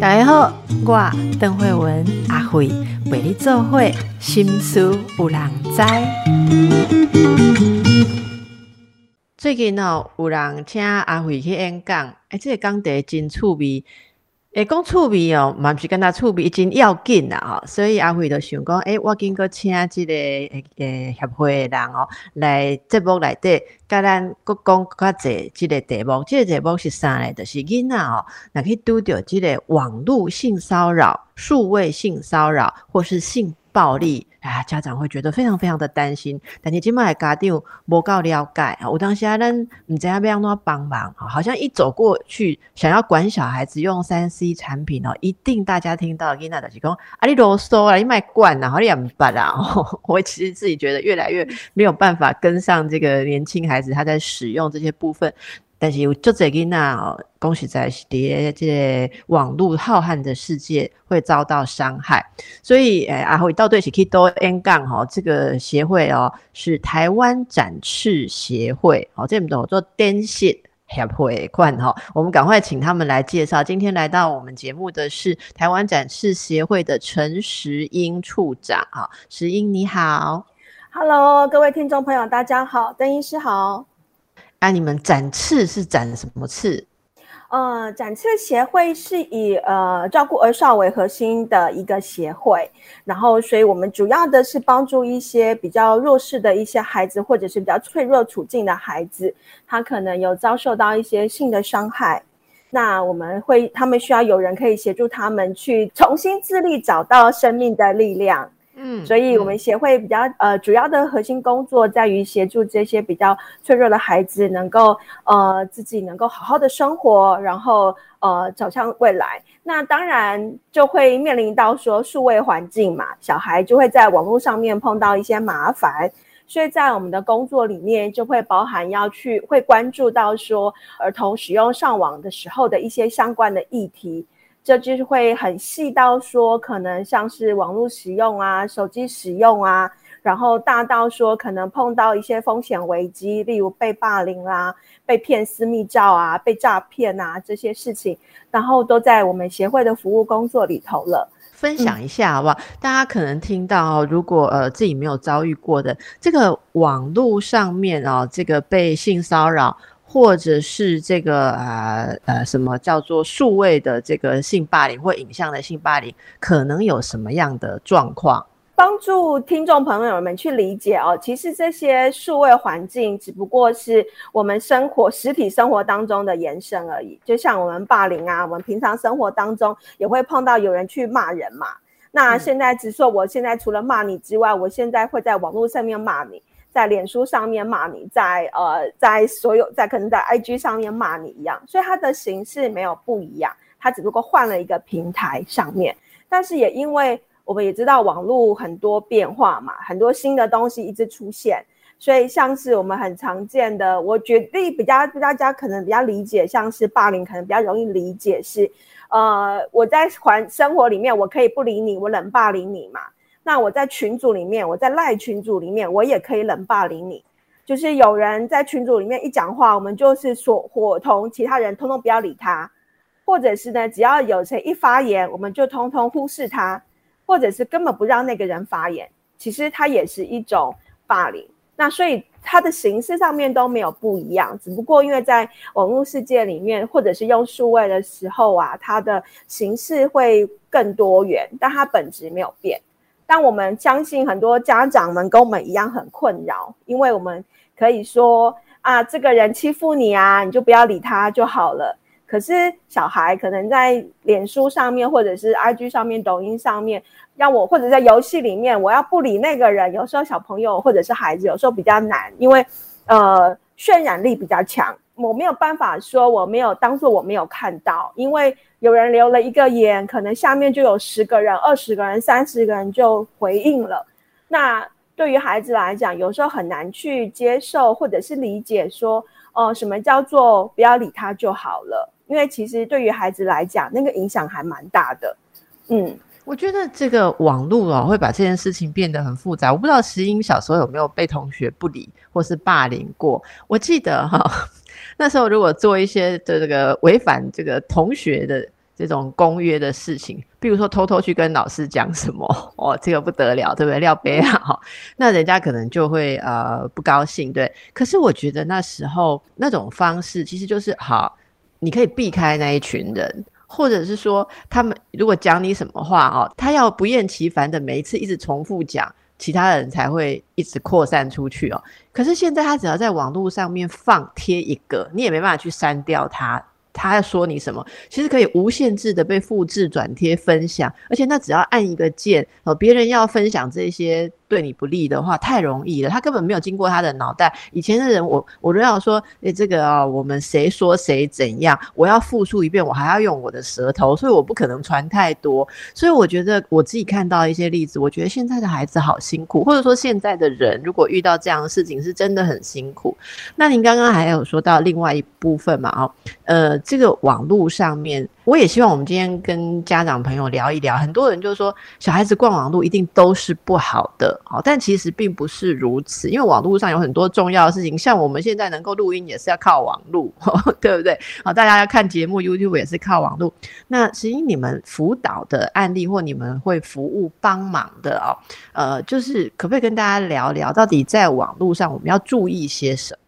大家好，我邓慧文阿慧陪你做会心思有人知。最近哦，有人请阿慧去演讲，哎，这个讲题真趣味。诶，讲趣味哦，嘛毋是跟他趣味，真要紧啦吼，所以阿辉就想讲，诶，我经过请即个诶诶协会诶人哦，来节目内底，甲咱各讲较济即个题目，即个题目是啥咧？就是囡仔哦，若去拄着即个网络性骚扰、数位性骚扰或是性暴力。啊，家长会觉得非常非常的担心，但你今麦家长无够了解啊！我当下咱唔知要不要帮忙啊？好像一走过去想要管小孩子用三 C 产品哦，一定大家听到囡仔就是讲啊，你啰嗦啊，你卖惯啊，好你也唔办啊！我其实自己觉得越来越没有办法跟上这个年轻孩子他在使用这些部分。但是有就这个那哦，恭喜在是在这网络浩瀚的世界会遭到伤害，所以诶，阿辉到对是可以多 N 杠哈，这个协会哦是台湾展翅协会哦，这么多做电信协会款哈，我们赶快请他们来介绍。今天来到我们节目的是台湾展翅协会的陈石英处长啊，石英你好，Hello，各位听众朋友大家好，邓医师好。那你们展翅是展什么翅？呃，展翅协会是以呃照顾儿少为核心的一个协会，然后所以我们主要的是帮助一些比较弱势的一些孩子，或者是比较脆弱处境的孩子，他可能有遭受到一些性的伤害，那我们会他们需要有人可以协助他们去重新自立，找到生命的力量。嗯，所以我们协会比较呃主要的核心工作在于协助这些比较脆弱的孩子能够呃自己能够好好的生活，然后呃走向未来。那当然就会面临到说数位环境嘛，小孩就会在网络上面碰到一些麻烦，所以在我们的工作里面就会包含要去会关注到说儿童使用上网的时候的一些相关的议题。这就是会很细到说，可能像是网络使用啊、手机使用啊，然后大到说可能碰到一些风险危机，例如被霸凌啦、被骗私密照啊、被诈骗啊这些事情，然后都在我们协会的服务工作里头了。分享一下好不好？大家可能听到，如果呃自己没有遭遇过的，这个网络上面啊，这个被性骚扰。或者是这个呃呃什么叫做数位的这个性霸凌或影像的性霸凌，可能有什么样的状况？帮助听众朋友们去理解哦，其实这些数位环境只不过是我们生活实体生活当中的延伸而已。就像我们霸凌啊，我们平常生活当中也会碰到有人去骂人嘛。那现在只说，我现在除了骂你之外，我现在会在网络上面骂你。在脸书上面骂你，在呃，在所有在可能在 IG 上面骂你一样，所以它的形式没有不一样，它只不过换了一个平台上面。但是也因为我们也知道网络很多变化嘛，很多新的东西一直出现，所以像是我们很常见的，我觉得比较大家可能比较理解，像是霸凌，可能比较容易理解是，呃，我在环生活里面我可以不理你，我冷霸凌你嘛。那我在群组里面，我在赖群组里面，我也可以冷霸凌你。就是有人在群组里面一讲话，我们就是说伙同其他人通通不要理他，或者是呢，只要有谁一发言，我们就通通忽视他，或者是根本不让那个人发言。其实它也是一种霸凌。那所以它的形式上面都没有不一样，只不过因为在网络世界里面，或者是用数位的时候啊，它的形式会更多元，但它本质没有变。但我们相信很多家长们跟我们一样很困扰，因为我们可以说啊，这个人欺负你啊，你就不要理他就好了。可是小孩可能在脸书上面，或者是 IG 上面、抖音上面，让我或者在游戏里面，我要不理那个人，有时候小朋友或者是孩子有时候比较难，因为呃渲染力比较强。我没有办法说我没有当做我没有看到，因为有人留了一个言，可能下面就有十个人、二十个人、三十个人就回应了。那对于孩子来讲，有时候很难去接受或者是理解，说哦，什么叫做不要理他就好了？因为其实对于孩子来讲，那个影响还蛮大的。嗯，我觉得这个网络哦，会把这件事情变得很复杂。我不知道石英小时候有没有被同学不理或是霸凌过？我记得哈。那时候如果做一些的这个违反这个同学的这种公约的事情，比如说偷偷去跟老师讲什么，哦，这个不得了，对不对？廖杯啊，那人家可能就会呃不高兴，对。可是我觉得那时候那种方式其实就是好，你可以避开那一群人。或者是说，他们如果讲你什么话哦，他要不厌其烦的每一次一直重复讲，其他人才会一直扩散出去哦。可是现在他只要在网络上面放贴一个，你也没办法去删掉他。他要说你什么，其实可以无限制的被复制、转贴、分享，而且那只要按一个键，呃，别人要分享这些对你不利的话，太容易了。他根本没有经过他的脑袋。以前的人，我我都要说，诶，这个啊，我们谁说谁怎样，我要复述一遍，我还要用我的舌头，所以我不可能传太多。所以我觉得我自己看到一些例子，我觉得现在的孩子好辛苦，或者说现在的人如果遇到这样的事情，是真的很辛苦。那您刚刚还有说到另外一部分嘛？哦，呃。这个网络上面，我也希望我们今天跟家长朋友聊一聊。很多人就说小孩子逛网络一定都是不好的，好，但其实并不是如此。因为网络上有很多重要的事情，像我们现在能够录音也是要靠网络，对不对？好，大家要看节目，YouTube 也是靠网络。那实际你们辅导的案例或你们会服务帮忙的哦，呃，就是可不可以跟大家聊聊，到底在网络上我们要注意些什么？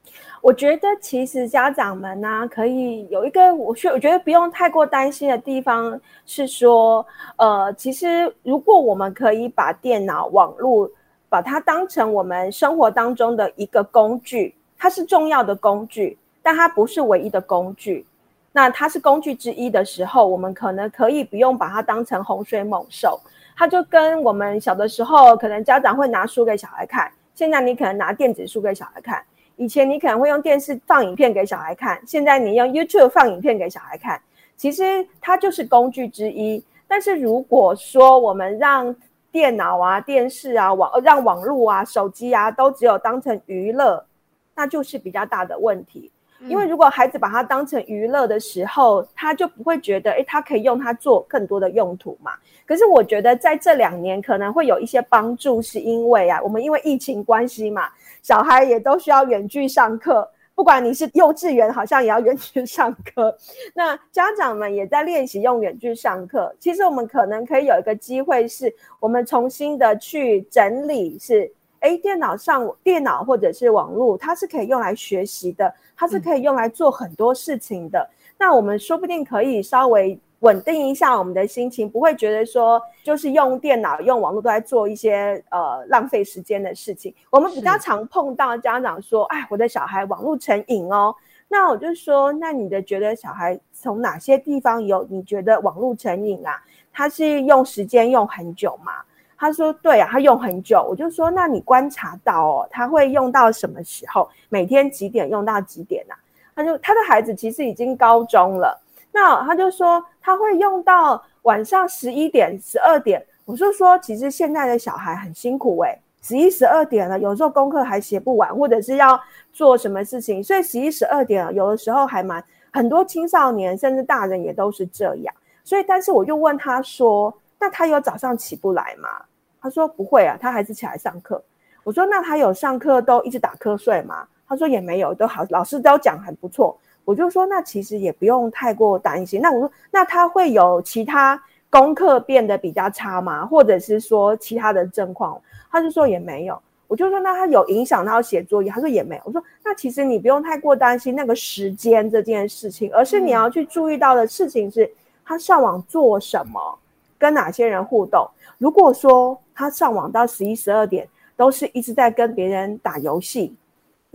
我觉得其实家长们呢，可以有一个我觉我觉得不用太过担心的地方是说，呃，其实如果我们可以把电脑、网络把它当成我们生活当中的一个工具，它是重要的工具，但它不是唯一的工具。那它是工具之一的时候，我们可能可以不用把它当成洪水猛兽。它就跟我们小的时候，可能家长会拿书给小孩看，现在你可能拿电子书给小孩看。以前你可能会用电视放影片给小孩看，现在你用 YouTube 放影片给小孩看，其实它就是工具之一。但是如果说我们让电脑啊、电视啊、网让网络啊、手机啊都只有当成娱乐，那就是比较大的问题。因为如果孩子把它当成娱乐的时候，他就不会觉得，诶，他可以用它做更多的用途嘛。可是我觉得在这两年可能会有一些帮助，是因为啊，我们因为疫情关系嘛。小孩也都需要远距上课，不管你是幼稚园，好像也要远距上课。那家长们也在练习用远距上课。其实我们可能可以有一个机会，是我们重新的去整理，是诶，电脑上电脑或者是网络，它是可以用来学习的，它是可以用来做很多事情的。那我们说不定可以稍微。稳定一下我们的心情，不会觉得说就是用电脑、用网络都在做一些呃浪费时间的事情。我们比较常碰到家长说：“哎，我的小孩网络成瘾哦。”那我就说：“那你的觉得小孩从哪些地方有你觉得网络成瘾啊？他是用时间用很久吗？”他说：“对啊，他用很久。”我就说：“那你观察到哦，他会用到什么时候？每天几点用到几点呢？”他就他的孩子其实已经高中了。那他就说他会用到晚上十一点、十二点。我就说，其实现在的小孩很辛苦诶，十一、十二点了，有时候功课还写不完，或者是要做什么事情，所以十一、十二点有的时候还蛮很多青少年甚至大人也都是这样。所以，但是我就问他说：“那他有早上起不来吗？”他说：“不会啊，他还是起来上课。”我说：“那他有上课都一直打瞌睡吗？”他说：“也没有，都好，老师都讲很不错。”我就说，那其实也不用太过担心。那我说，那他会有其他功课变得比较差吗？或者是说其他的状况？他就说也没有。我就说，那他有影响到写作业？他说也没有。我说，那其实你不用太过担心那个时间这件事情，而是你要去注意到的事情是，他上网做什么，跟哪些人互动。如果说他上网到十一、十二点，都是一直在跟别人打游戏。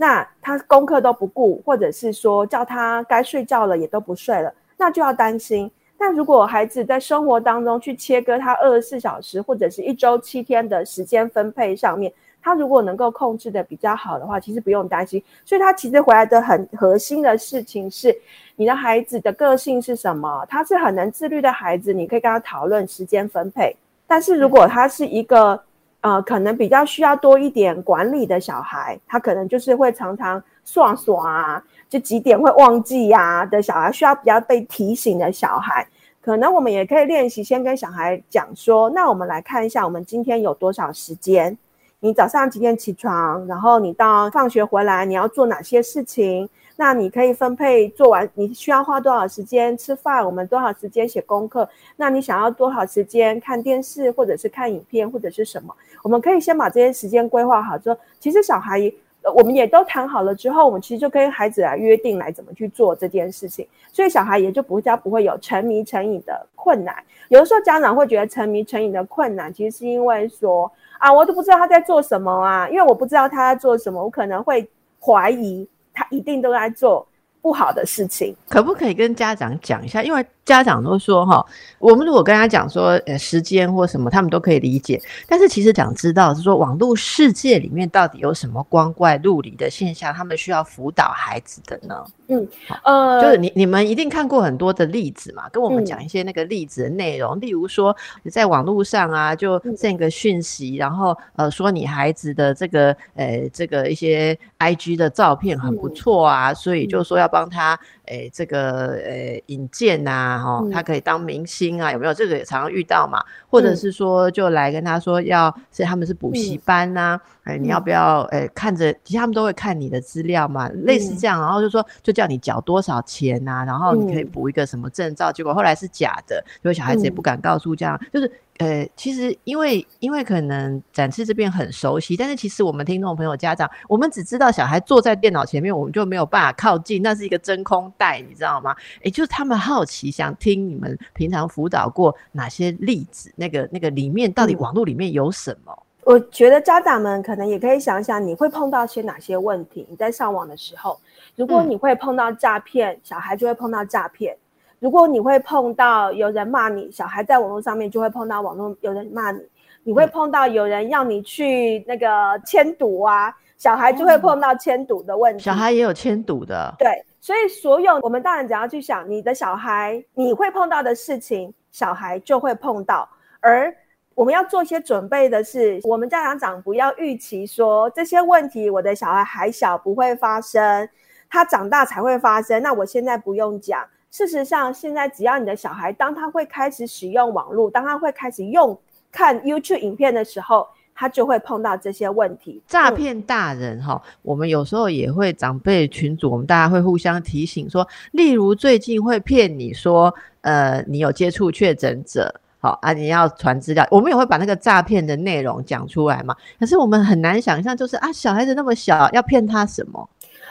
那他功课都不顾，或者是说叫他该睡觉了也都不睡了，那就要担心。那如果孩子在生活当中去切割他二十四小时或者是一周七天的时间分配上面，他如果能够控制的比较好的话，其实不用担心。所以他其实回来的很核心的事情是，你的孩子的个性是什么？他是很能自律的孩子，你可以跟他讨论时间分配。但是如果他是一个呃，可能比较需要多一点管理的小孩，他可能就是会常常耍耍啊，就几点会忘记呀的小孩，需要比较被提醒的小孩，可能我们也可以练习，先跟小孩讲说，那我们来看一下，我们今天有多少时间？你早上几点起床？然后你到放学回来，你要做哪些事情？那你可以分配做完，你需要花多少时间吃饭？我们多少时间写功课？那你想要多少时间看电视，或者是看影片，或者是什么？我们可以先把这些时间规划好之后，其实小孩。我们也都谈好了之后，我们其实就跟孩子来约定来怎么去做这件事情，所以小孩也就不加不会有沉迷成瘾的困难。有的时候家长会觉得沉迷成瘾的困难，其实是因为说啊，我都不知道他在做什么啊，因为我不知道他在做什么，我可能会怀疑他一定都在做不好的事情。可不可以跟家长讲一下？因为家长都说哈，我们如果跟他讲说，呃，时间或什么，他们都可以理解。但是其实想知道是说，网络世界里面到底有什么光怪陆离的现象，他们需要辅导孩子的呢？嗯，呃，就是你你们一定看过很多的例子嘛，跟我们讲一些那个例子的内容。例如说，在网络上啊，就这个讯息，然后呃，说你孩子的这个呃这个一些 I G 的照片很不错啊，所以就说要帮他。诶，这个诶引荐呐，哈，他可以当明星啊，有没有？这个也常常遇到嘛。或者是说，就来跟他说，要是他们是补习班呐，哎，你要不要？诶，看着，其实他们都会看你的资料嘛，类似这样，然后就说，就叫你缴多少钱呐，然后你可以补一个什么证照。结果后来是假的，因为小孩子也不敢告诉，这样就是。呃，其实因为因为可能展翅这边很熟悉，但是其实我们听众朋友、家长，我们只知道小孩坐在电脑前面，我们就没有办法靠近，那是一个真空带，你知道吗？也就是他们好奇，想听你们平常辅导过哪些例子，那个那个里面到底网络里面有什么？我觉得家长们可能也可以想想，你会碰到些哪些问题？你在上网的时候，如果你会碰到诈骗，小孩就会碰到诈骗。如果你会碰到有人骂你，小孩在网络上面就会碰到网络有人骂你；你会碰到有人要你去那个签赌啊，小孩就会碰到签赌的问题。小孩也有签赌的，对，所以所有我们大人只要去想，你的小孩你会碰到的事情，小孩就会碰到。而我们要做一些准备的是，我们家长长不要预期说这些问题我的小孩还小不会发生，他长大才会发生。那我现在不用讲。事实上，现在只要你的小孩，当他会开始使用网络，当他会开始用看 YouTube 影片的时候，他就会碰到这些问题。诈骗大人哈，我们有时候也会长辈群组，我们大家会互相提醒说，例如最近会骗你说，呃，你有接触确诊者，好啊，你要传资料，我们也会把那个诈骗的内容讲出来嘛。可是我们很难想象，就是啊，小孩子那么小，要骗他什么？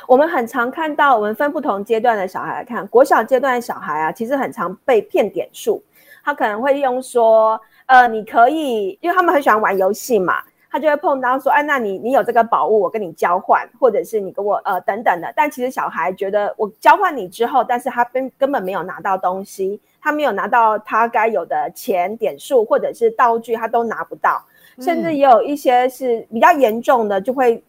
我们很常看到，我们分不同阶段的小孩来看，国小阶段的小孩啊，其实很常被骗点数。他可能会用说，呃，你可以，因为他们很喜欢玩游戏嘛，他就会碰到说，哎，那你你有这个宝物，我跟你交换，或者是你跟我呃等等的。但其实小孩觉得，我交换你之后，但是他根根本没有拿到东西，他没有拿到他该有的钱点数或者是道具，他都拿不到。甚至也有一些是比较严重的，就会。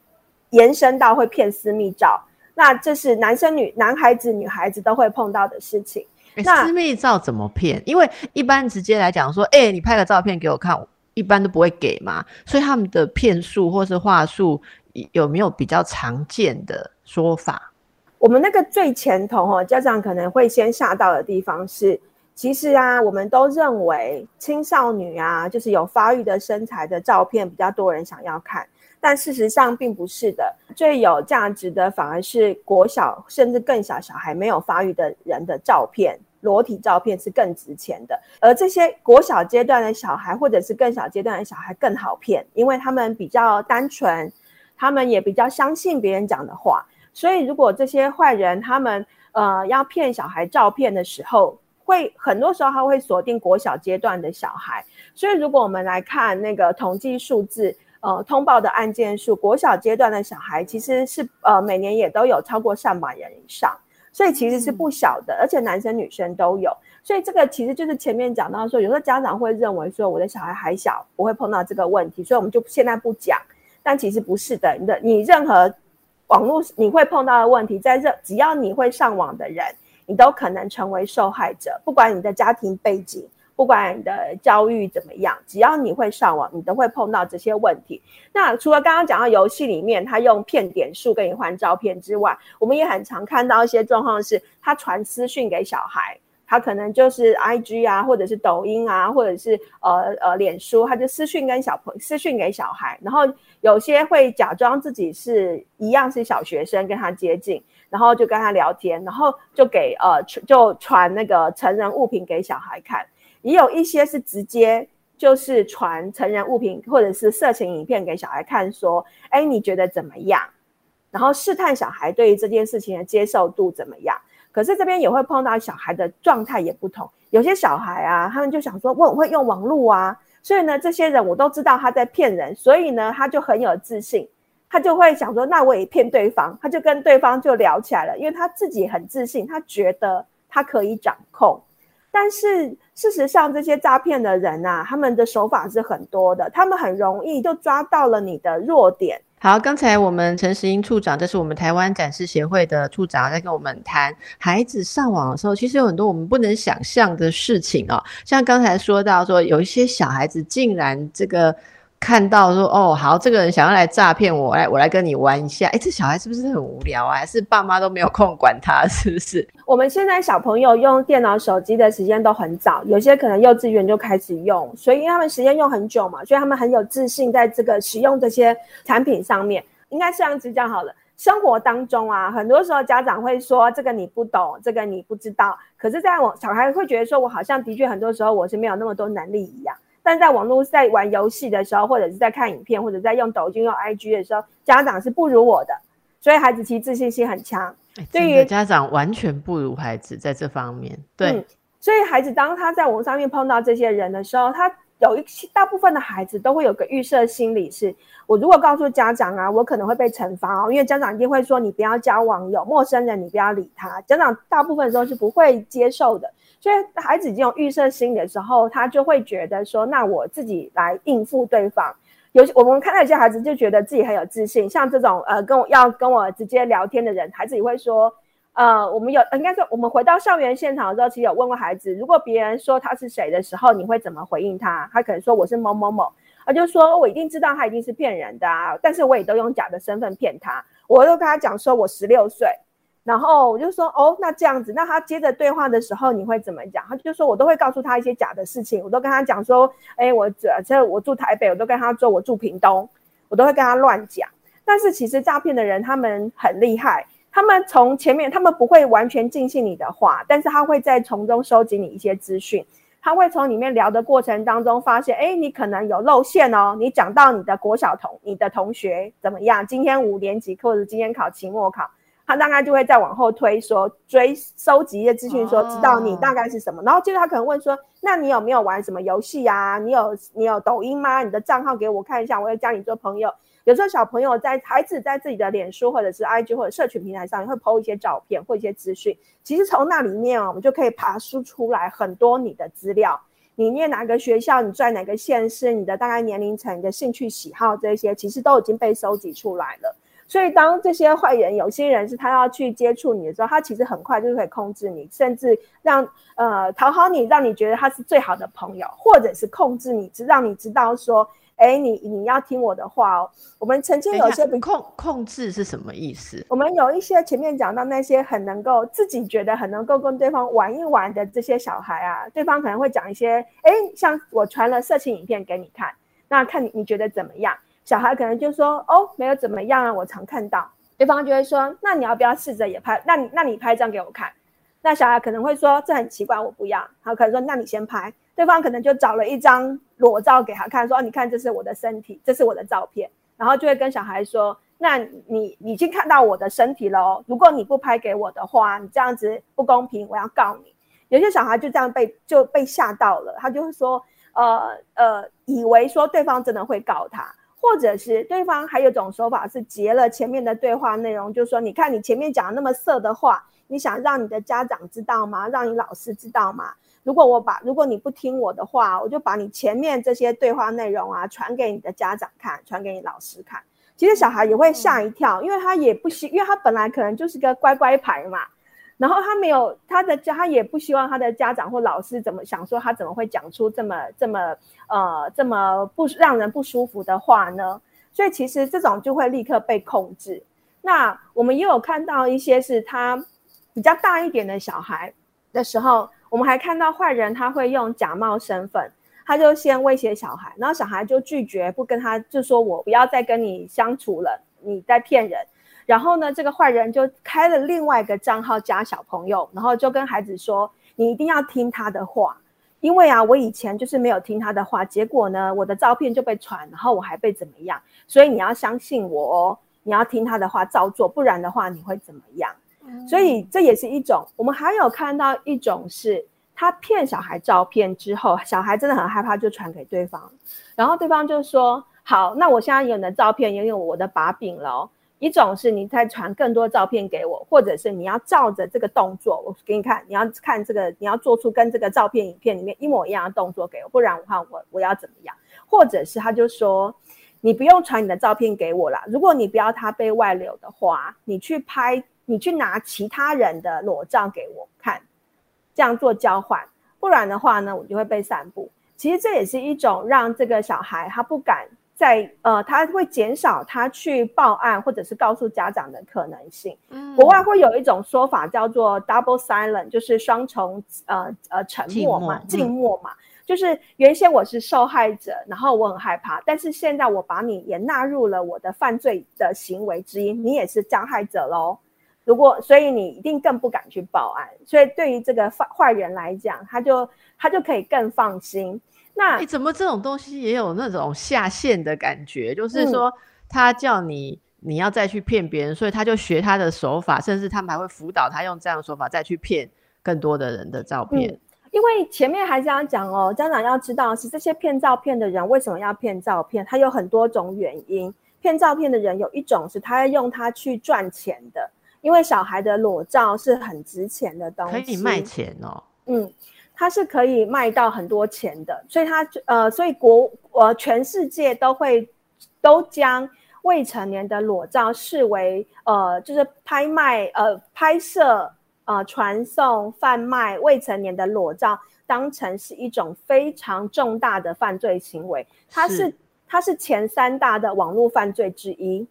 延伸到会骗私密照，那这是男生女男孩子女孩子都会碰到的事情。那私密照怎么骗？因为一般直接来讲说，哎，你拍个照片给我看，一般都不会给嘛。所以他们的骗术或是话术有没有比较常见的说法？我们那个最前头哦，家长可能会先吓到的地方是，其实啊，我们都认为青少女啊，就是有发育的身材的照片比较多人想要看。但事实上并不是的，最有价值的反而是国小甚至更小小孩没有发育的人的照片，裸体照片是更值钱的。而这些国小阶段的小孩，或者是更小阶段的小孩更好骗，因为他们比较单纯，他们也比较相信别人讲的话。所以如果这些坏人他们呃要骗小孩照片的时候，会很多时候他会锁定国小阶段的小孩。所以如果我们来看那个统计数字。呃，通报的案件数，国小阶段的小孩其实是呃每年也都有超过上百人以上，所以其实是不小的，而且男生女生都有，所以这个其实就是前面讲到说，有时候家长会认为说我的小孩还小，不会碰到这个问题，所以我们就现在不讲，但其实不是的，你的你任何网络你会碰到的问题，在这只要你会上网的人，你都可能成为受害者，不管你的家庭背景。不管你的教育怎么样，只要你会上网，你都会碰到这些问题。那除了刚刚讲到游戏里面他用骗点数跟你换照片之外，我们也很常看到一些状况是，他传私讯给小孩，他可能就是 I G 啊，或者是抖音啊，或者是呃呃脸书，他就私讯跟小朋友私讯给小孩，然后有些会假装自己是一样是小学生跟他接近。然后就跟他聊天，然后就给呃就传那个成人物品给小孩看，也有一些是直接就是传成人物品或者是色情影片给小孩看，说，哎，你觉得怎么样？然后试探小孩对于这件事情的接受度怎么样？可是这边也会碰到小孩的状态也不同，有些小孩啊，他们就想说，我很会用网络啊，所以呢，这些人我都知道他在骗人，所以呢，他就很有自信。他就会想说，那我也骗对方，他就跟对方就聊起来了，因为他自己很自信，他觉得他可以掌控。但是事实上，这些诈骗的人啊，他们的手法是很多的，他们很容易就抓到了你的弱点。好，刚才我们陈时英处长，这是我们台湾展示协会的处长，在跟我们谈孩子上网的时候，其实有很多我们不能想象的事情哦，像刚才说到说，有一些小孩子竟然这个。看到说哦好，这个人想要来诈骗我，来我来跟你玩一下。哎，这小孩是不是很无聊啊？还是爸妈都没有空管他？是不是？我们现在小朋友用电脑、手机的时间都很早，有些可能幼稚园就开始用，所以因为他们时间用很久嘛，所以他们很有自信在这个使用这些产品上面。应该这样子讲好了。生活当中啊，很多时候家长会说这个你不懂，这个你不知道。可是，在我小孩会觉得说我好像的确很多时候我是没有那么多能力一样。但在网络在玩游戏的时候，或者是在看影片，或者在用抖音、用 IG 的时候，家长是不如我的，所以孩子其实自信心很强。对于家长完全不如孩子在这方面。对，所以孩子当他在网上面碰到这些人的时候，他有一些大部分的孩子都会有个预设心理，是我如果告诉家长啊，我可能会被惩罚哦，因为家长一定会说你不要交网友，陌生人你不要理他。家长大部分时候是不会接受的。所以孩子已经有预设心理的时候，他就会觉得说：“那我自己来应付对方。”有我们看到一些孩子就觉得自己很有自信，像这种呃跟我要跟我直接聊天的人，孩子也会说：“呃，我们有应该说我们回到校园现场的时候，其实有问过孩子，如果别人说他是谁的时候，你会怎么回应他？他可能说我是某某某，他就说我一定知道他一定是骗人的啊，但是我也都用假的身份骗他，我都跟他讲说我十六岁。”然后我就说哦，那这样子，那他接着对话的时候你会怎么讲？他就说我都会告诉他一些假的事情，我都跟他讲说，哎，我这这我住台北，我都跟他说我住屏东，我都会跟他乱讲。但是其实诈骗的人他们很厉害，他们从前面他们不会完全尽信你的话，但是他会在从中收集你一些资讯，他会从里面聊的过程当中发现，哎，你可能有露馅哦，你讲到你的国小同你的同学怎么样？今天五年级或者今天考期末考。他大概就会再往后推，说追收集一些资讯，说知道你大概是什么。然后接着他可能问说：“那你有没有玩什么游戏啊？你有你有抖音吗？你的账号给我看一下，我要加你做朋友。”有时候小朋友在孩子在自己的脸书或者是 IG 或者社群平台上会 PO 一些照片或一些资讯，其实从那里面我们就可以爬输出来很多你的资料。你念哪个学校？你在哪个县市？你的大概年龄层、你的兴趣喜好这些，其实都已经被收集出来了。所以，当这些坏人、有心人是他要去接触你的时候，他其实很快就可以控制你，甚至让呃讨好你，让你觉得他是最好的朋友，或者是控制你，让你知道说，哎，你你要听我的话哦。我们曾经有些控控制是什么意思？我们有一些前面讲到那些很能够自己觉得很能够跟对方玩一玩的这些小孩啊，对方可能会讲一些，哎，像我传了色情影片给你看，那看你你觉得怎么样？小孩可能就说：“哦，没有怎么样啊，我常看到。”对方就会说：“那你要不要试着也拍？那你那你拍一张给我看。”那小孩可能会说：“这很奇怪，我不要。”他可能说：“那你先拍。”对方可能就找了一张裸照给他看，说：“你看，这是我的身体，这是我的照片。”然后就会跟小孩说：“那你已经看到我的身体了哦，如果你不拍给我的话，你这样子不公平，我要告你。”有些小孩就这样被就被吓到了，他就会说：“呃呃，以为说对方真的会告他。”或者是对方还有种手法是截了前面的对话内容，就说你看你前面讲那么色的话，你想让你的家长知道吗？让你老师知道吗？如果我把如果你不听我的话，我就把你前面这些对话内容啊传给你的家长看，传给你老师看。其实小孩也会吓一跳，因为他也不希，因为他本来可能就是个乖乖牌嘛。然后他没有他的家，他也不希望他的家长或老师怎么想说他怎么会讲出这么这么呃这么不让人不舒服的话呢？所以其实这种就会立刻被控制。那我们也有看到一些是他比较大一点的小孩的时候，我们还看到坏人他会用假冒身份，他就先威胁小孩，然后小孩就拒绝不跟他，就说我不要再跟你相处了，你在骗人。然后呢，这个坏人就开了另外一个账号加小朋友，然后就跟孩子说：“你一定要听他的话，因为啊，我以前就是没有听他的话，结果呢，我的照片就被传，然后我还被怎么样？所以你要相信我哦，你要听他的话照做，不然的话你会怎么样？所以这也是一种。我们还有看到一种是，他骗小孩照片之后，小孩真的很害怕，就传给对方，然后对方就说：好，那我现在有你的照片，也有我的把柄了。”一种是你再传更多照片给我，或者是你要照着这个动作，我给你看，你要看这个，你要做出跟这个照片、影片里面一模一样的动作给我，不然的话，我我要怎么样？或者是他就说，你不用传你的照片给我啦，如果你不要他被外流的话，你去拍，你去拿其他人的裸照给我看，这样做交换，不然的话呢，我就会被散布。其实这也是一种让这个小孩他不敢。再呃，他会减少他去报案或者是告诉家长的可能性。嗯，国外会有一种说法叫做 double silent，就是双重呃呃沉默嘛，静默嘛。就是原先我是受害者，然后我很害怕，但是现在我把你也纳入了我的犯罪的行为之一，你也是加害者喽。如果所以你一定更不敢去报案，所以对于这个坏坏人来讲，他就他就可以更放心。那你怎么这种东西也有那种下线的感觉？就是说，他叫你你要再去骗别人，所以他就学他的手法，甚至他们还会辅导他用这样的手法再去骗更多的人的照片。因为前面还是要讲哦，家长要知道是这些骗照片的人为什么要骗照片，他有很多种原因。骗照片的人有一种是他要用它去赚钱的，因为小孩的裸照是很值钱的东西，可以卖钱哦。嗯。它是可以卖到很多钱的，所以它呃，所以国呃全世界都会都将未成年的裸照视为呃，就是拍卖呃拍摄呃传送贩卖未成年的裸照当成是一种非常重大的犯罪行为。它是它是前三大的网络犯罪之一，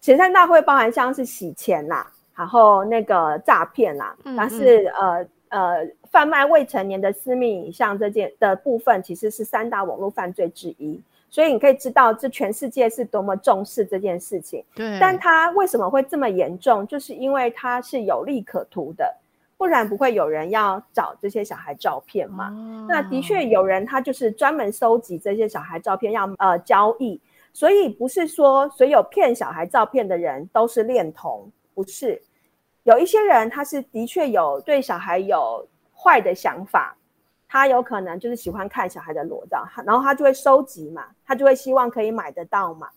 前三大会包含像是洗钱啦，然后那个诈骗啦，但是呃呃。贩卖未成年的私密影像这件的部分，其实是三大网络犯罪之一，所以你可以知道这全世界是多么重视这件事情。对，但它为什么会这么严重？就是因为它是有利可图的，不然不会有人要找这些小孩照片嘛。那的确有人他就是专门收集这些小孩照片要呃交易，所以不是说所有骗小孩照片的人都是恋童，不是，有一些人他是的确有对小孩有。坏的想法，他有可能就是喜欢看小孩的裸照，然后他就会收集嘛，他就会希望可以买得到嘛，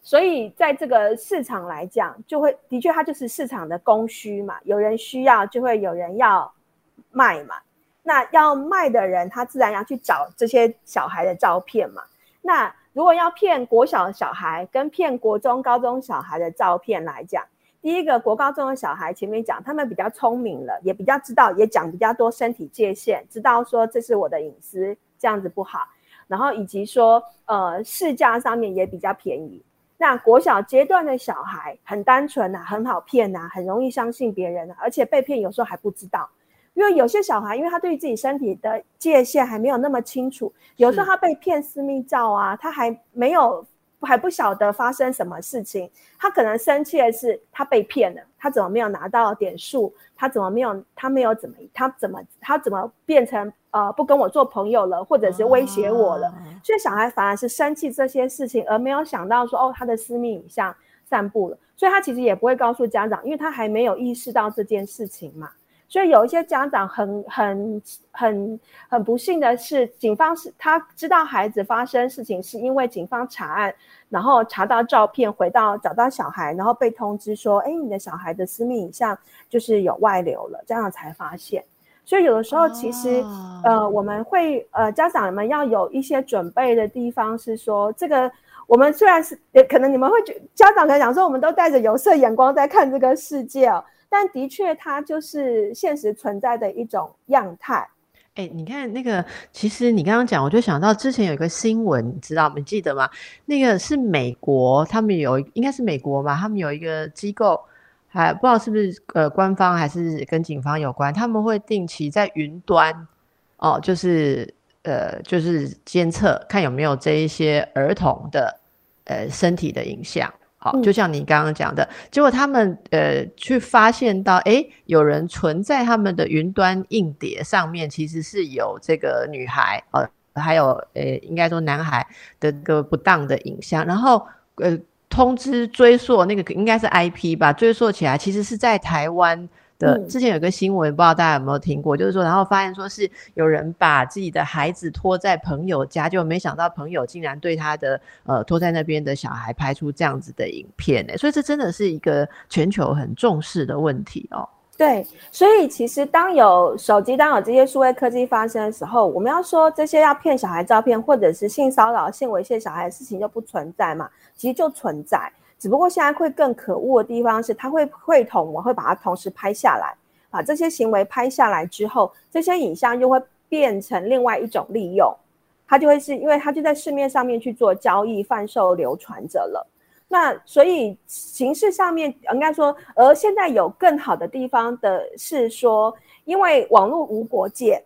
所以在这个市场来讲，就会的确，它就是市场的供需嘛，有人需要就会有人要卖嘛，那要卖的人他自然要去找这些小孩的照片嘛，那如果要骗国小小孩跟骗国中高中小孩的照片来讲。第一个国高中的小孩，前面讲他们比较聪明了，也比较知道，也讲比较多身体界限，知道说这是我的隐私，这样子不好。然后以及说，呃，市价上面也比较便宜。那国小阶段的小孩很单纯呐，很好骗呐，很容易相信别人，而且被骗有时候还不知道，因为有些小孩，因为他对自己身体的界限还没有那么清楚，有时候他被骗私密照啊，他还没有。还不晓得发生什么事情，他可能生气的是他被骗了，他怎么没有拿到点数？他怎么没有？他没有怎么？他怎么？他怎么变成呃不跟我做朋友了，或者是威胁我了？所以小孩反而是生气这些事情，而没有想到说哦他的私密影像散布了，所以他其实也不会告诉家长，因为他还没有意识到这件事情嘛。所以有一些家长很很很很不幸的是，警方是他知道孩子发生事情，是因为警方查案，然后查到照片，回到找到小孩，然后被通知说，哎，你的小孩的私密影像就是有外流了，这样才发现。所以有的时候其实，呃，我们会呃家长们要有一些准备的地方，是说这个我们虽然是可能你们会觉家长可能讲说，我们都带着有色眼光在看这个世界哦。但的确，它就是现实存在的一种样态。哎，你看那个，其实你刚刚讲，我就想到之前有一个新闻，你知道吗？记得吗？那个是美国，他们有应该是美国吧？他们有一个机构，还不知道是不是呃官方还是跟警方有关，他们会定期在云端哦，就是呃就是监测看有没有这一些儿童的呃身体的影像。好，就像你刚刚讲的，结果他们呃去发现到，哎，有人存在他们的云端硬碟上面，其实是有这个女孩，呃，还有呃，应该说男孩的个不当的影像，然后呃通知追溯那个应该是 IP 吧，追溯起来其实是在台湾。的之前有个新闻，不知道大家有没有听过，就是说，然后发现说是有人把自己的孩子拖在朋友家，就没想到朋友竟然对他的呃拖在那边的小孩拍出这样子的影片呢，所以这真的是一个全球很重视的问题哦。对，所以其实当有手机、当有这些数位科技发生的时候，我们要说这些要骗小孩照片或者是性骚扰、性猥亵小孩的事情就不存在嘛？其实就存在。只不过现在会更可恶的地方是，他会会同我会把它同时拍下来，把这些行为拍下来之后，这些影像又会变成另外一种利用，它就会是因为它就在市面上面去做交易、贩售、流传着了。那所以形式上面应该说，而现在有更好的地方的是说，因为网络无国界，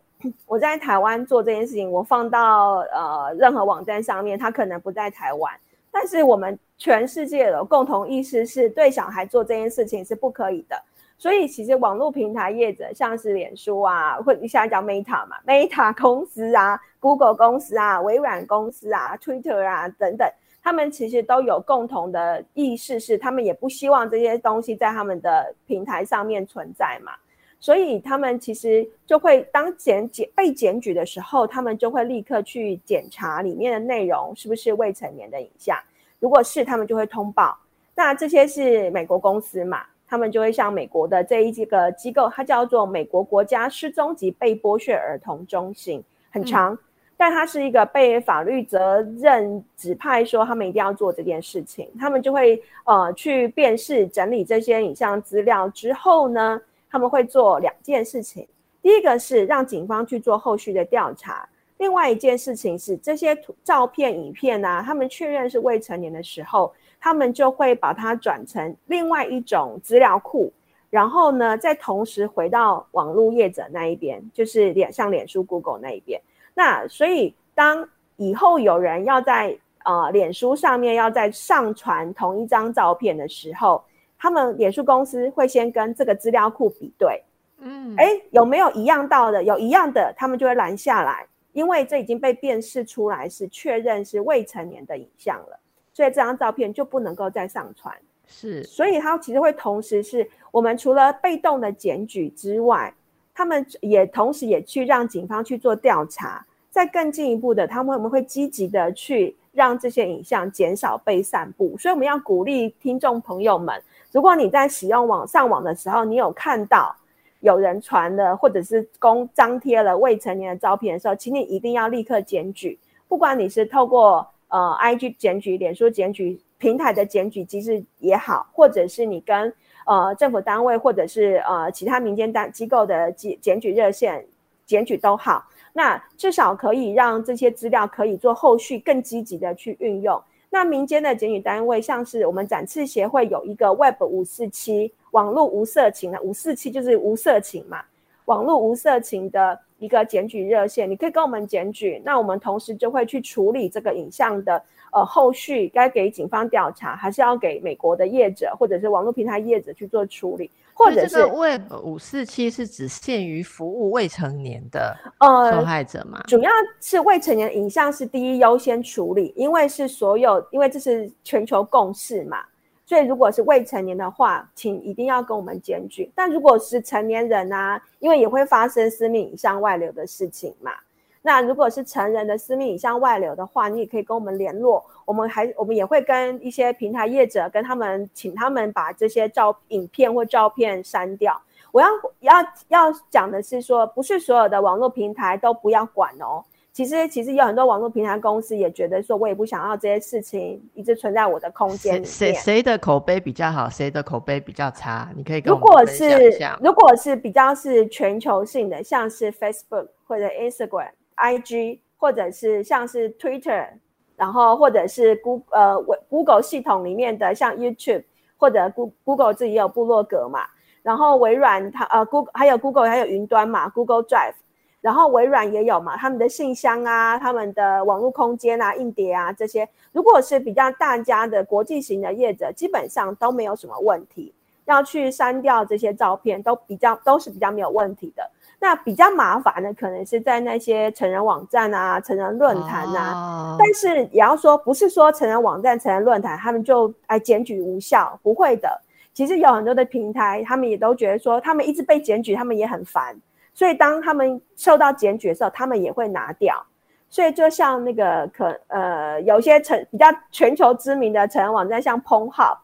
我在台湾做这件事情，我放到呃任何网站上面，它可能不在台湾。但是我们全世界的共同意识是对小孩做这件事情是不可以的，所以其实网络平台业者，像是脸书啊，或你现在叫 Meta 嘛，Meta 公司啊，Google 公司啊，微软公司啊，Twitter 啊等等，他们其实都有共同的意识，是他们也不希望这些东西在他们的平台上面存在嘛，所以他们其实就会当检检被检举的时候，他们就会立刻去检查里面的内容是不是未成年的影像。如果是他们就会通报，那这些是美国公司嘛？他们就会向美国的这一几个机构，它叫做美国国家失踪及被剥削儿童中心，很长，但它是一个被法律责任指派说他们一定要做这件事情。他们就会呃去辨识整理这些影像资料之后呢，他们会做两件事情，第一个是让警方去做后续的调查。另外一件事情是，这些图、照片、影片啊，他们确认是未成年的时候，他们就会把它转成另外一种资料库，然后呢，再同时回到网络业者那一边，就是脸像脸书、Google 那一边。那所以，当以后有人要在呃脸书上面要在上传同一张照片的时候，他们脸书公司会先跟这个资料库比对，嗯，哎，有没有一样到的？有一样的，他们就会拦下来。因为这已经被辨识出来是确认是未成年的影像了，所以这张照片就不能够再上传。是，所以它其实会同时是我们除了被动的检举之外，他们也同时也去让警方去做调查。再更进一步的，他们我们会积极的去让这些影像减少被散布。所以我们要鼓励听众朋友们，如果你在使用网上网的时候，你有看到。有人传了，或者是公张贴了未成年的照片的时候，请你一定要立刻检举。不管你是透过呃 IG 检举、脸书检举、平台的检举机制也好，或者是你跟呃政府单位或者是呃其他民间单机构的检检举热线检举都好，那至少可以让这些资料可以做后续更积极的去运用。那民间的检举单位，像是我们展翅协会有一个 Web 五四七网络无色情的五四七，就是无色情嘛，网络无色情的一个检举热线，你可以跟我们检举，那我们同时就会去处理这个影像的呃后续该给警方调查，还是要给美国的业者或者是网络平台业者去做处理。或者是 Web 五四七是只限于服务未成年的呃受害者吗？主要是未成年影像是第一优先处理，因为是所有，因为这是全球共识嘛，所以如果是未成年的话，请一定要跟我们检举。但如果是成年人啊，因为也会发生私密影像外流的事情嘛。那如果是成人的私密影像外流的话，你也可以跟我们联络，我们还我们也会跟一些平台业者跟他们，请他们把这些照影片或照片删掉。我要要要讲的是说，不是所有的网络平台都不要管哦。其实其实有很多网络平台公司也觉得说，我也不想要这些事情一直存在我的空间里面。谁谁的口碑比较好，谁的口碑比较差？你可以跟如果是如果是比较是全球性的，像是 Facebook 或者 Instagram。I G 或者是像是 Twitter，然后或者是 Google 呃 Google 系统里面的像 YouTube 或者 Google 自己有部落格嘛，然后微软它呃 Google 还有 Google 还有云端嘛 Google Drive，然后微软也有嘛，他们的信箱啊，他们的网络空间啊，硬碟啊这些，如果是比较大家的国际型的业者，基本上都没有什么问题，要去删掉这些照片都比较都是比较没有问题的。那比较麻烦的，可能是在那些成人网站啊、成人论坛啊，但是也要说，不是说成人网站、成人论坛他们就哎检举无效，不会的。其实有很多的平台，他们也都觉得说，他们一直被检举，他们也很烦。所以当他们受到检举的时候，他们也会拿掉。所以就像那个可呃，有些成比较全球知名的成人网站，像 Pornhub，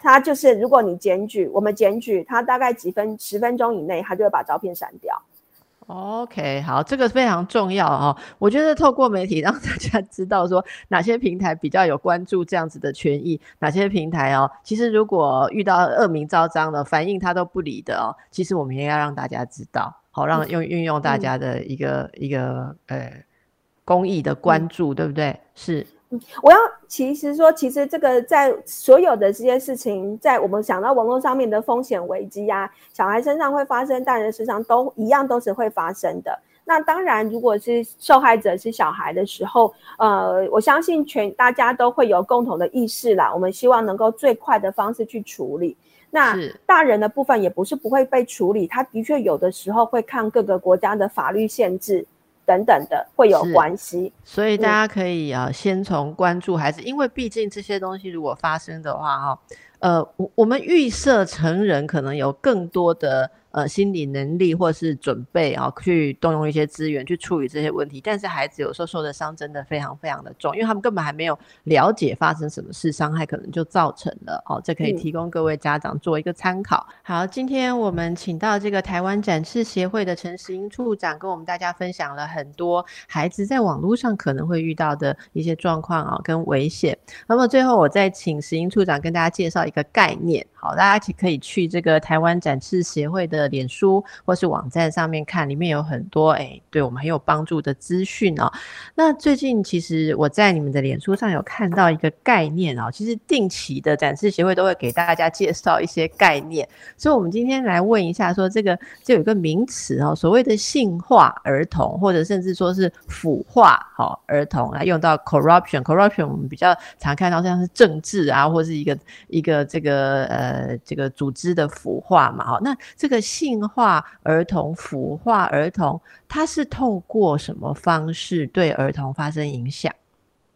它就是如果你检举，我们检举，他大概几分十分钟以内，他就会把照片删掉。OK，好，这个非常重要哦。我觉得透过媒体让大家知道说哪些平台比较有关注这样子的权益，哪些平台哦，其实如果遇到恶名昭彰的反应他都不理的哦，其实我们也要让大家知道。好，让用运用大家的一个一个呃公益的关注，对不对？是，嗯，我要其实说，其实这个在所有的这些事情，在我们想到网络上面的风险危机呀，小孩身上会发生，大人身上都一样都是会发生的。那当然，如果是受害者是小孩的时候，呃，我相信全大家都会有共同的意识啦。我们希望能够最快的方式去处理。那大人的部分也不是不会被处理，他的确有的时候会看各个国家的法律限制等等的会有关系，所以大家可以啊先从关注孩子，因为毕竟这些东西如果发生的话哈，呃，我我们预设成人可能有更多的。呃，心理能力或是准备啊，去动用一些资源去处理这些问题。但是孩子有时候受的伤真的非常非常的重，因为他们根本还没有了解发生什么事，伤害可能就造成了。哦，这可以提供各位家长做一个参考。好，今天我们请到这个台湾展翅协会的陈石英处长，跟我们大家分享了很多孩子在网络上可能会遇到的一些状况啊，跟危险。那么最后，我再请石英处长跟大家介绍一个概念。好，大家可以去这个台湾展翅协会的脸书或是网站上面看，里面有很多哎，对我们很有帮助的资讯哦。那最近其实我在你们的脸书上有看到一个概念哦，其实定期的展翅协会都会给大家介绍一些概念，所以我们今天来问一下，说这个就有一个名词哦，所谓的性化儿童，或者甚至说是腐化好儿童，来用到 corruption，corruption 我们比较常看到像是政治啊，或是一个一个这个呃。呃，这个组织的腐化嘛，哈，那这个性化儿童、腐化儿童，它是透过什么方式对儿童发生影响？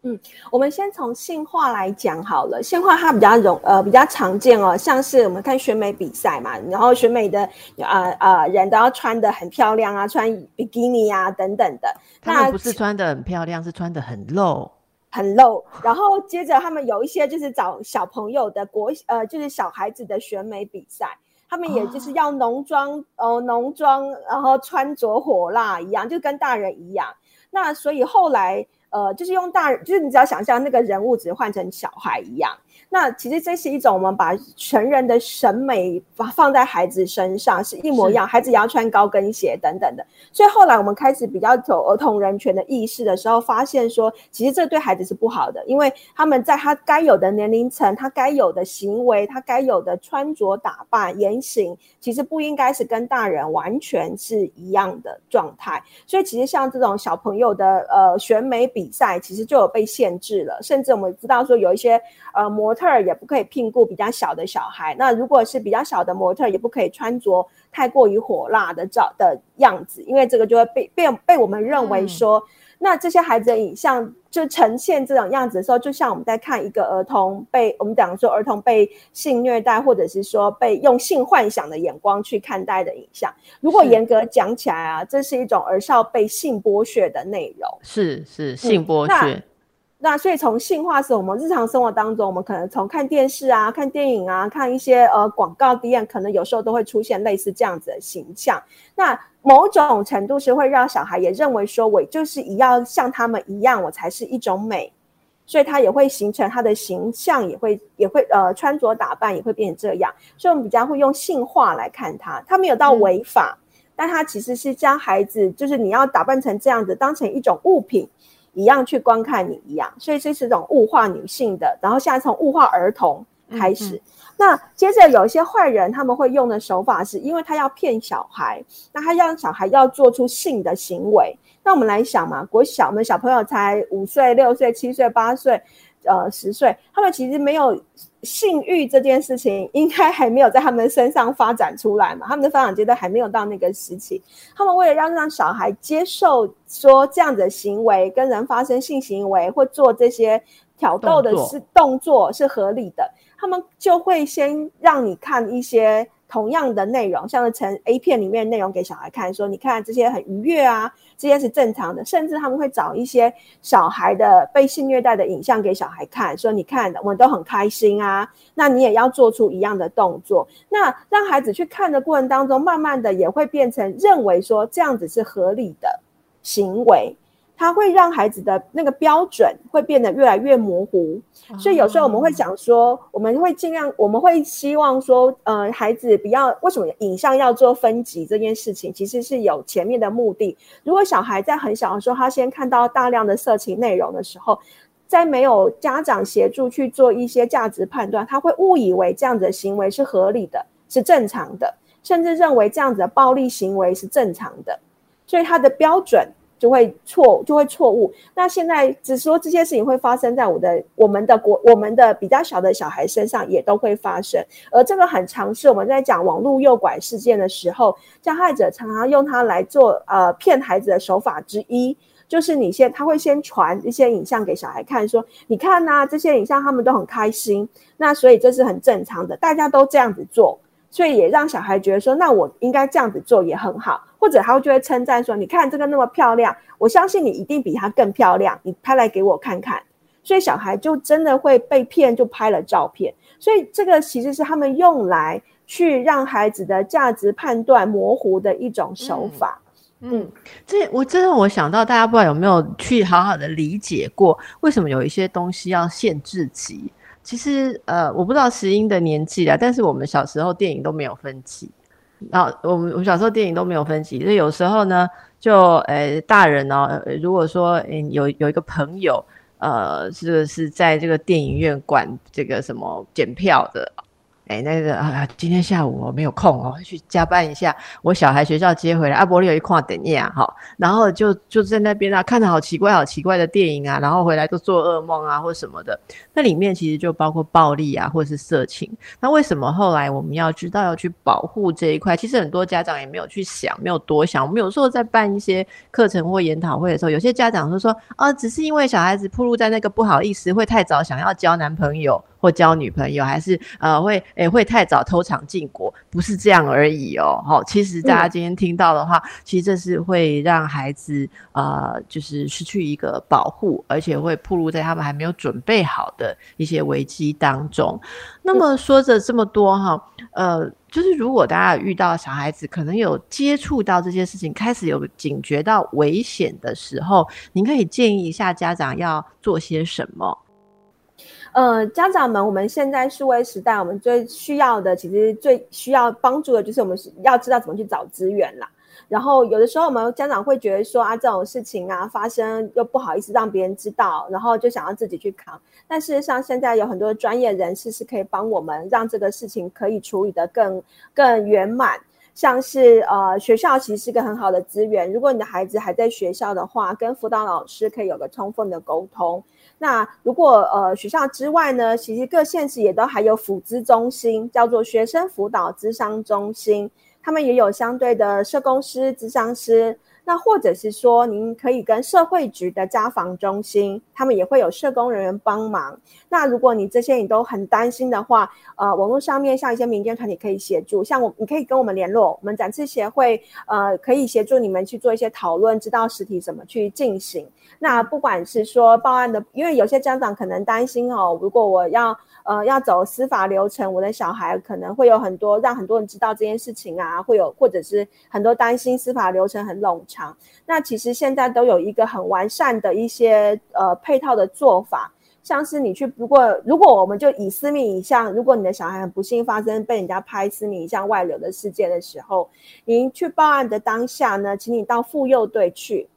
嗯，我们先从性化来讲好了。性化它比较容呃比较常见哦，像是我们看选美比赛嘛，然后选美的呃呃人都要穿的很漂亮啊，穿比基尼啊等等的。他们不是穿的很漂亮，是穿的很露。很 low，然后接着他们有一些就是找小朋友的国呃，就是小孩子的选美比赛，他们也就是要浓妆哦，浓妆，然后穿着火辣一样，就跟大人一样。那所以后来呃，就是用大人，就是你只要想象那个人物只换成小孩一样。那其实这是一种我们把成人的审美放放在孩子身上是一模一样，孩子也要穿高跟鞋等等的。所以后来我们开始比较走儿童人权的意识的时候，发现说其实这对孩子是不好的，因为他们在他该有的年龄层，他该有的行为，他该有的穿着打扮言行，其实不应该是跟大人完全是一样的状态。所以其实像这种小朋友的呃选美比赛，其实就有被限制了，甚至我们知道说有一些呃模。模特也不可以聘雇比较小的小孩。那如果是比较小的模特，也不可以穿着太过于火辣的照的样子，因为这个就会被被被我们认为说，那这些孩子的影像就呈现这种样子的时候，就像我们在看一个儿童被我们讲说儿童被性虐待，或者是说被用性幻想的眼光去看待的影像。如果严格讲起来啊，这是一种儿少被性剥削的内容。是是性剥削。那所以从性化是我们日常生活当中，我们可能从看电视啊、看电影啊、看一些呃广告、N，可能有时候都会出现类似这样子的形象。那某种程度是会让小孩也认为说，我就是一要像他们一样，我才是一种美，所以他也会形成他的形象，也会也会呃穿着打扮也会变成这样。所以我们比较会用性化来看他，他没有到违法，但他其实是将孩子就是你要打扮成这样子，当成一种物品。一样去观看你一样，所以这是种物化女性的。然后现在从物化儿童开始，那接着有一些坏人他们会用的手法是，因为他要骗小孩，那他让小孩要做出性的行为。那我们来想嘛，国小我们小朋友才五岁、六岁、七岁、八岁，呃，十岁，他们其实没有性欲这件事情，应该还没有在他们身上发展出来嘛，他们的发展阶段还没有到那个时期。他们为了要让小孩接受说这样的行为，跟人发生性行为或做这些挑逗的是动作是合理的，他们就会先让你看一些。同样的内容，像是成 A 片里面内容给小孩看，说你看这些很愉悦啊，这些是正常的。甚至他们会找一些小孩的被性虐待的影像给小孩看，说你看我们都很开心啊，那你也要做出一样的动作。那让孩子去看的过程当中，慢慢的也会变成认为说这样子是合理的行为。它会让孩子的那个标准会变得越来越模糊，所以有时候我们会讲说，我们会尽量，我们会希望说，呃，孩子不要为什么影像要做分级这件事情，其实是有前面的目的。如果小孩在很小的时候，他先看到大量的色情内容的时候，在没有家长协助去做一些价值判断，他会误以为这样子的行为是合理的，是正常的，甚至认为这样子的暴力行为是正常的，所以他的标准。就会错，就会错误。那现在只说这些事情会发生在我的、我们的国、我们的比较小的小孩身上，也都会发生。而这个很常是我们在讲网络诱拐事件的时候，加害者常常用它来做呃骗孩子的手法之一，就是你先他会先传一些影像给小孩看，说你看呐，这些影像他们都很开心，那所以这是很正常的，大家都这样子做。所以也让小孩觉得说，那我应该这样子做也很好，或者他就会称赞说：“你看这个那么漂亮，我相信你一定比他更漂亮，你拍来给我看看。”所以小孩就真的会被骗，就拍了照片。所以这个其实是他们用来去让孩子的价值判断模糊的一种手法。嗯，这我真的我想到，大家不知道有没有去好好的理解过，为什么有一些东西要限制级？其实，呃，我不知道石英的年纪啊，但是我们小时候电影都没有分级，然后我们我们小时候电影都没有分级，所以有时候呢，就呃大人呢，如果说嗯有有一个朋友，呃，是是在这个电影院管这个什么检票的。哎，那个啊，今天下午我没有空哦，去加班一下。我小孩学校接回来，阿伯利有一块等你啊，哈，然后就就在那边啊，看着好奇怪、好奇怪的电影啊，然后回来都做噩梦啊，或什么的。那里面其实就包括暴力啊，或是色情。那为什么后来我们要知道要去保护这一块？其实很多家长也没有去想，没有多想。我们有时候在办一些课程或研讨会的时候，有些家长就说：“啊，只是因为小孩子暴露在那个不好意思，会太早想要交男朋友。”或交女朋友，还是呃会诶会太早偷尝禁果，不是这样而已哦。好，其实大家今天听到的话，其实这是会让孩子呃就是失去一个保护，而且会暴露在他们还没有准备好的一些危机当中。那么说着这么多哈，呃，就是如果大家遇到小孩子可能有接触到这些事情，开始有警觉到危险的时候，您可以建议一下家长要做些什么。呃，家长们，我们现在数位时代，我们最需要的，其实最需要帮助的，就是我们要知道怎么去找资源啦。然后有的时候，我们家长会觉得说啊，这种事情啊发生又不好意思让别人知道，然后就想要自己去扛。但事实上，现在有很多专业人士是可以帮我们，让这个事情可以处理得更更圆满。像是呃，学校其实是个很好的资源。如果你的孩子还在学校的话，跟辅导老师可以有个充分的沟通。那如果呃学校之外呢，其实各县市也都还有辅资中心，叫做学生辅导资商中心，他们也有相对的社工师、资商师。那或者是说，您可以跟社会局的家访中心，他们也会有社工人员帮忙。那如果你这些你都很担心的话，呃，网络上面像一些民间团体可以协助，像我，你可以跟我们联络，我们展示协会，呃，可以协助你们去做一些讨论，知道实体怎么去进行。那不管是说报案的，因为有些家长可能担心哦，如果我要。呃，要走司法流程，我的小孩可能会有很多让很多人知道这件事情啊，会有或者是很多担心司法流程很冗长。那其实现在都有一个很完善的一些呃配套的做法，像是你去，如果如果我们就以私密影像，如果你的小孩很不幸发生被人家拍私密影像外流的事件的时候，您去报案的当下呢，请你到妇幼队去。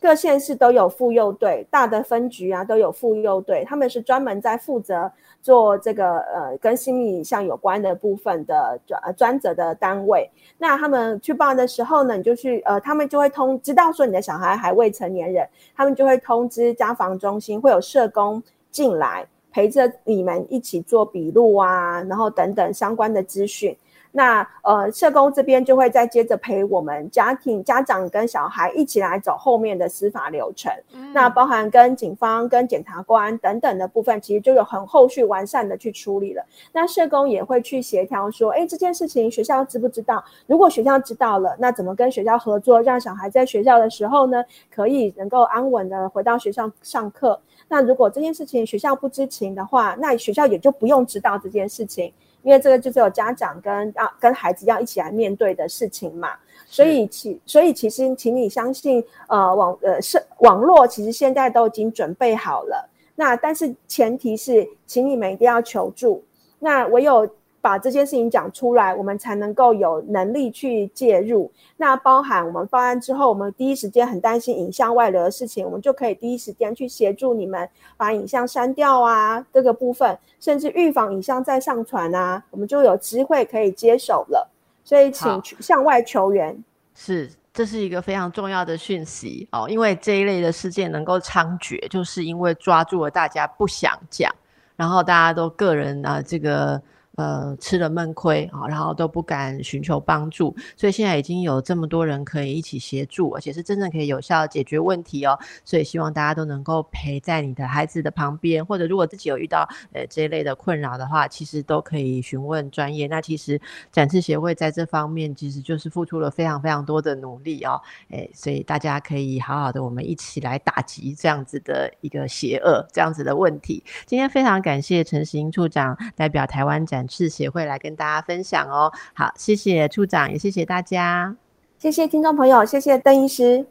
各县市都有妇幼队，大的分局啊都有妇幼队，他们是专门在负责做这个呃跟心理像有关的部分的专专责的单位。那他们去报案的时候呢，你就去呃，他们就会通知道说你的小孩还未成年人，他们就会通知家防中心，会有社工进来陪着你们一起做笔录啊，然后等等相关的资讯。那呃，社工这边就会再接着陪我们家庭家长跟小孩一起来走后面的司法流程。那包含跟警方、跟检察官等等的部分，其实就有很后续完善的去处理了。那社工也会去协调说，哎，这件事情学校知不知道？如果学校知道了，那怎么跟学校合作，让小孩在学校的时候呢，可以能够安稳的回到学校上课？那如果这件事情学校不知情的话，那学校也就不用知道这件事情。因为这个就是有家长跟啊跟孩子要一起来面对的事情嘛，所以其所以其实，请你相信，呃网呃是网络其实现在都已经准备好了，那但是前提是，请你们一定要求助，那唯有。把这件事情讲出来，我们才能够有能力去介入。那包含我们报案之后，我们第一时间很担心影像外流的事情，我们就可以第一时间去协助你们把影像删掉啊，这个部分，甚至预防影像再上传啊，我们就有机会可以接手了。所以，请向外求援。是，这是一个非常重要的讯息哦，因为这一类的事件能够猖獗，就是因为抓住了大家不想讲，然后大家都个人啊这个。呃，吃了闷亏啊，然后都不敢寻求帮助，所以现在已经有这么多人可以一起协助，而且是真正可以有效解决问题哦。所以希望大家都能够陪在你的孩子的旁边，或者如果自己有遇到呃这一类的困扰的话，其实都可以询问专业。那其实展翅协会在这方面其实就是付出了非常非常多的努力哦，诶，所以大家可以好好的我们一起来打击这样子的一个邪恶这样子的问题。今天非常感谢陈时英处长代表台湾展。是协会来跟大家分享哦，好，谢谢处长，也谢谢大家，谢谢听众朋友，谢谢邓医师。